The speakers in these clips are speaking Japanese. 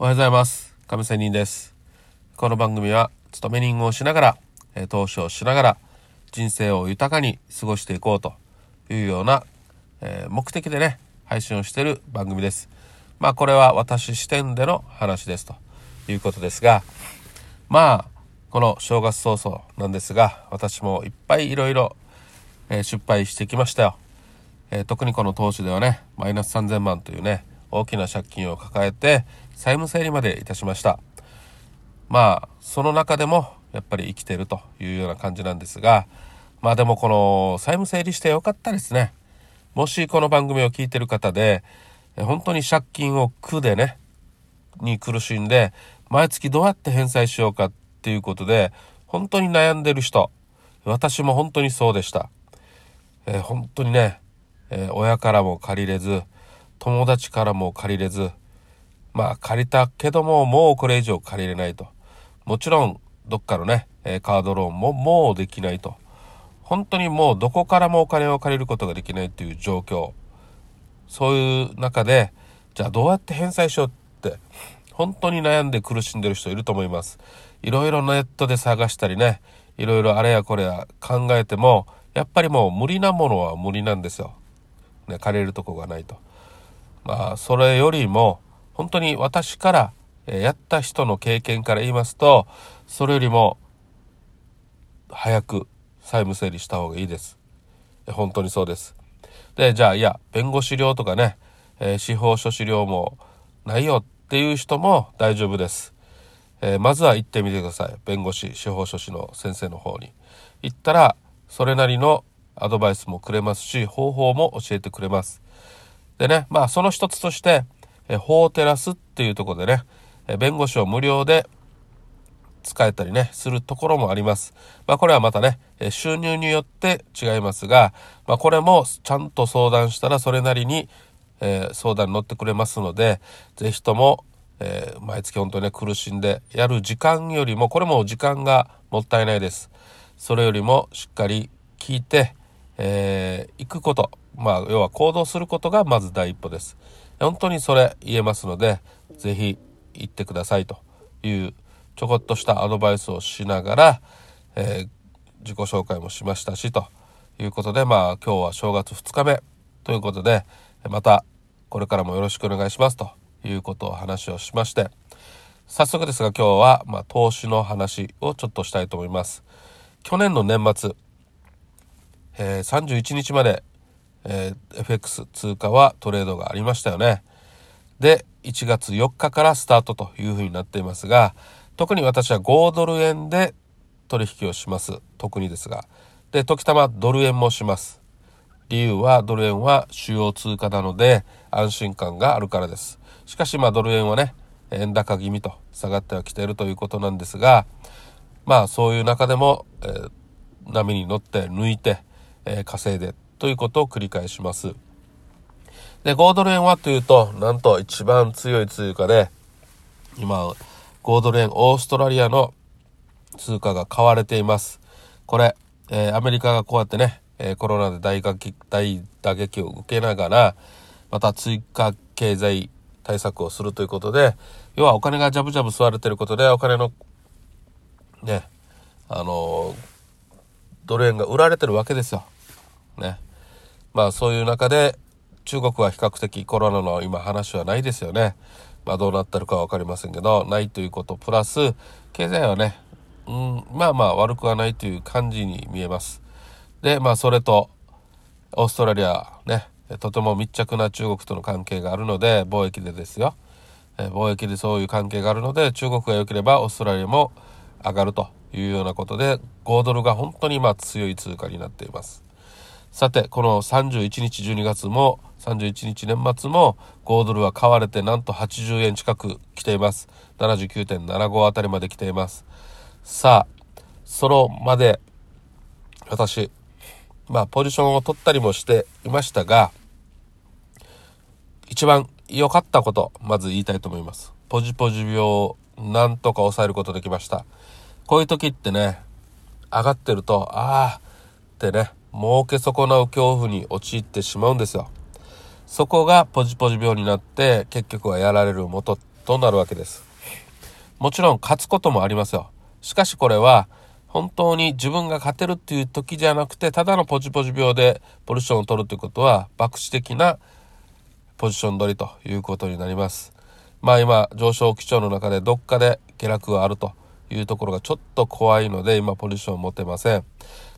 おはようございます。亀仙人です。この番組は勤め人をしながらえ投資をしながら人生を豊かに過ごしていこうというような、えー目的でね配信をしている番組です。まあこれは私視点での話ですということですがまあこの正月早々なんですが私もいっぱいいろいろ失敗してきましたよ、えー特にこの投資ではねマイナス3000万というね大きな借金を抱えて債務整理までいたしました。まあその中でもやっぱり生きてるというような感じなんですがまあでもこの債務整理してよかったですね。もしこの番組を聞いてる方で本当に借金を苦でねに苦しんで毎月どうやって返済しようかっていうことで本当に悩んでる人私も本当にそうでした、えー本当にね、えー親からも借りれず友達からも借りれずまあ借りたけどももうこれ以上借りれないと。もちろんどっかのね、えカードローンももうできないと。本当にもうどこからもお金を借りることができないっていう状況。そういう中でじゃあどうやって返済しようって本当に悩んで苦しんでる人いると思います。いろいろネットで探したりねいろいろあれやこれや考えてもやっぱりもう無理なものは無理なんですよ、ね、借りるとこがないと。まあそれよりも本当に私からえやった人の経験から言いますとそれよりも早く債務整理した方がいいです。本当にそうです。でじゃあいや弁護士料とかね、え司法書士料もないよっていう人も大丈夫です、えーまずは行ってみてください。弁護士司法書士の先生の方に。行ったらそれなりのアドバイスもくれますし方法も教えてくれます。でねまあその一つとして、え法テラスっていうところでね、弁護士を無料で使えたりね、するところもあります。まあこれはまたね、収入によって違いますが、まあこれもちゃんと相談したらそれなりに、えー相談に乗ってくれますので、ぜひとも、えー毎月本当にね、苦しんでやる時間よりも、これも時間がもったいないです。それよりもしっかり聞いて、えー行くこと、まあ要は行動することがまず第一歩です。本当にそれ言えますので、ぜひ行ってくださいというちょこっとしたアドバイスをしながら、えー自己紹介もしましたしということでまあ今日は正月2日目ということでまたこれからもよろしくお願いしますということを話をしまして早速ですが今日はまあ投資の話をちょっとしたいと思います。去年の年末、えー31日まで、えー FX 通貨はトレードがありましたよね。で1月4日からスタートというふうになっていますが特に私は5ドル円で取引をします。特にですが。で時たまドル円もします。理由はドル円は主要通貨なので安心感があるからです。しかしまあドル円はね円高気味と下がってはきているということなんですがまあそういう中でも、えー波に乗って抜いて、えー稼いでということを繰り返します。で5ドル円はというとなんと一番強い通貨で今5ドル円オーストラリアの通貨が買われています。これ、えーアメリカがこうやってね、えーコロナで大打撃大打撃を受けながらまた追加経済対策をするということで要はお金がジャブジャブ吸われてることでお金のねあのードル円が売られてるわけですよ。ね。まあそういう中で中国は比較的コロナの今話はないですよね。まあどうなってるかは分かりませんけど、ないということプラス、経済はね、うん、まあまあ悪くはないという感じに見えます。で、まあそれと、オーストラリアね、とても密着な中国との関係があるので、貿易でですよ。貿易でそういう関係があるので、中国が良ければオーストラリアも上がるというようなことで、5ドルが本当にま強い通貨になっています。さて、この31日12月も、31日年末も、5ドルは買われてなんと80円近く来ています。79.75あたりまで来ています。さあ、そのまで、私、まあ、ポジションを取ったりもしていましたが、一番良かったこと、まず言いたいと思います。ポジポジ病をなんとか抑えることできました。こういう時ってね、上がってると、ああ、ってね、儲け損なう恐怖に陥ってしまうんですよ。そこがポジポジ病になって結局はやられる元となるわけです。もちろん勝つこともありますよ。しかしこれは本当に自分が勝てるっていう時じゃなくてただのポジポジ病でポジションを取るということは博打的なポジション取りということになります。まあ今上昇基調の中でどっかで下落があるというところがちょっと怖いので今ポジションを持てません。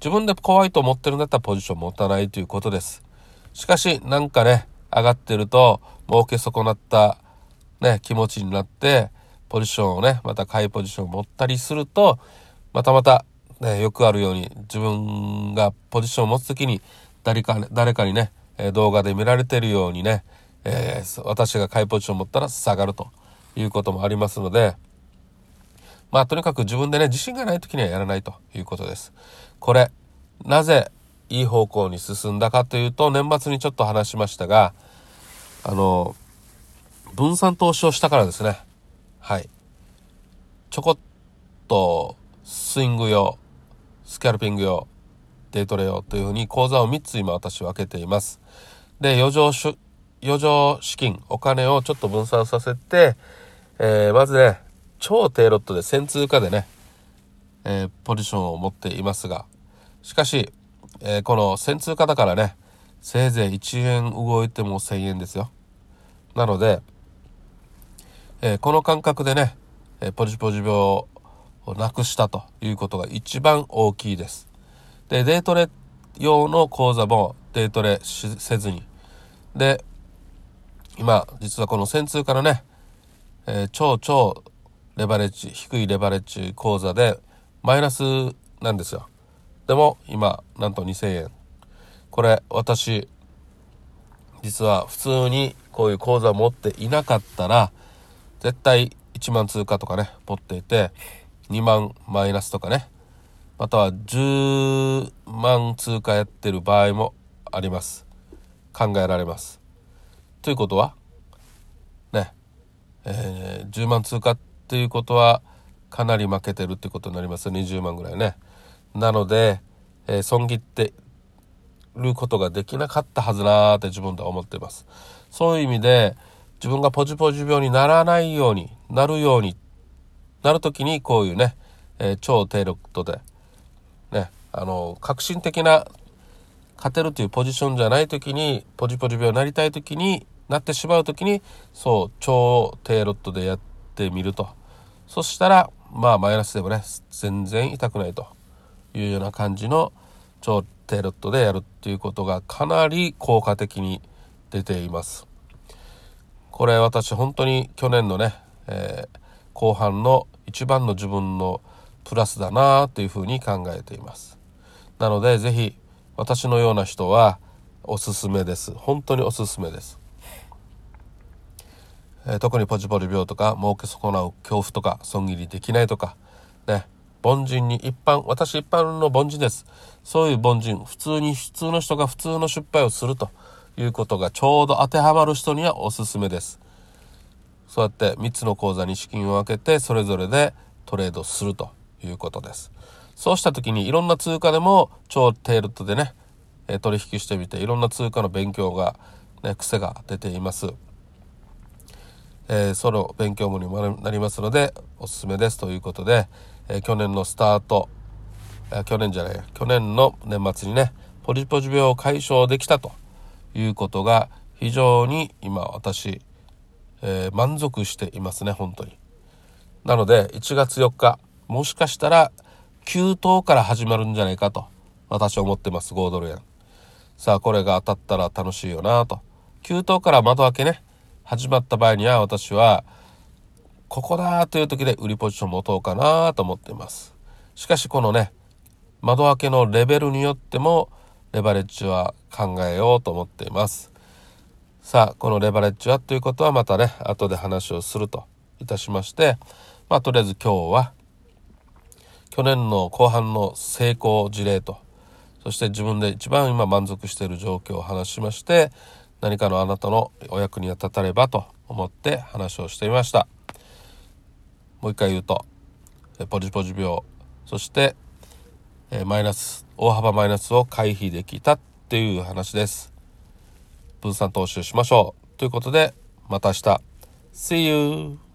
自分で怖いと思ってるんだったらポジション持たないということです。しかしなんかね上がってると儲け損なったね気持ちになってポジションをねまた買いポジションを持ったりするとまたまたねよくあるように自分がポジションを持つ時に誰か誰かにね動画で見られてるようにねえー、私が買いポジションを持ったら下がるということもありますので、まあとにかく自分でね、自信がない時にはやらないということです。これ、なぜいい方向に進んだかというと、年末にちょっと話しましたが、あの、分散投資をしたからですね。はい。ちょこっとスイング用、スキャルピング用、デイトレ用というふうに講座を3つ今私分けています。で、余剰余剰資金、お金をちょっと分散させて、えー、まずね、超低ロットで先通貨でね、えー、ポジションを持っていますが、しかし、えー、この先通貨だからね、せいぜい1円動いても1000円ですよ。なので、えこの感覚でね、えポジポジ病をなくしたということが一番大きいです。で、デートレ用の講座もデートレせずに、で、今、実はこの先通からね、えー、超超レバレッジ、低いレバレッジ口座でマイナスなんですよ。でも今、なんと2000円。これ、私、実は普通にこういう口座持っていなかったら、絶対1万通貨とかね、持っていて、2万マイナスとかね、または10万通貨やってる場合もあります。考えられます。ということは、ね、えー、10万通貨っていうことは、かなり負けてるってことになります20万ぐらいね。なので、えー、損切ってることができなかったはずなーって自分では思ってます。そういう意味で、自分がポジポジ病にならないようになるようになる時にこういうね、えー、超低力で、ね、あの、革新的な勝てるというポジションじゃない時に、ポジポジ病になりたい時に、なってしまう時にそう超低ロットでやってみると。そしたらまあマイナスでもね全然痛くないと。いうような感じの超低ロットでやるっていうことがかなり効果的に出ています。これ私本当に去年のね、えー、後半の一番の自分のプラスだなというふうに考えています。なので是非私のような人はおすすめです。本当におすすめです。え特にポジポジ病とか儲け損なう恐怖とか損切りできないとかね。凡人に一般私一般の凡人です。そういう凡人普通に普通の人が普通の失敗をするということがちょうど当てはまる人にはおすすめです。そうやって3つの口座に資金を分けてそれぞれでトレードするということです。そうした時にいろんな通貨でも超低ルットでね取引してみていろんな通貨の勉強が、ね、癖が出ています。えー、その勉強もにもなりますのでおすすめですということで、えー、去年のスタート、えー、去年じゃない去年の年末にねポジポジ病を解消できたということが非常に今私、え満足していますね本当に。なので1月4日もしかしたら9等から始まるんじゃないかと私は思ってます5ドル円さあこれが当たったら楽しいよなと。9等から窓開けね。始まった場合には私はここだという時で売りポジション持とうかなと思っています。しかしこのね、窓開けのレベルによってもレバレッジは考えようと思っています。さあ、このレバレッジはということはまたね、後で話をするといたしまして、まあとりあえず今日は去年の後半の成功事例と、そして自分で一番今満足している状況を話しまして、何かのあなたのお役に立たればと思って話をしてみました。もう一回言うとポジポジ病そしてマイナス大幅マイナスを回避できたっていう話です。分散投資をしましょう。ということでまた明日。See you!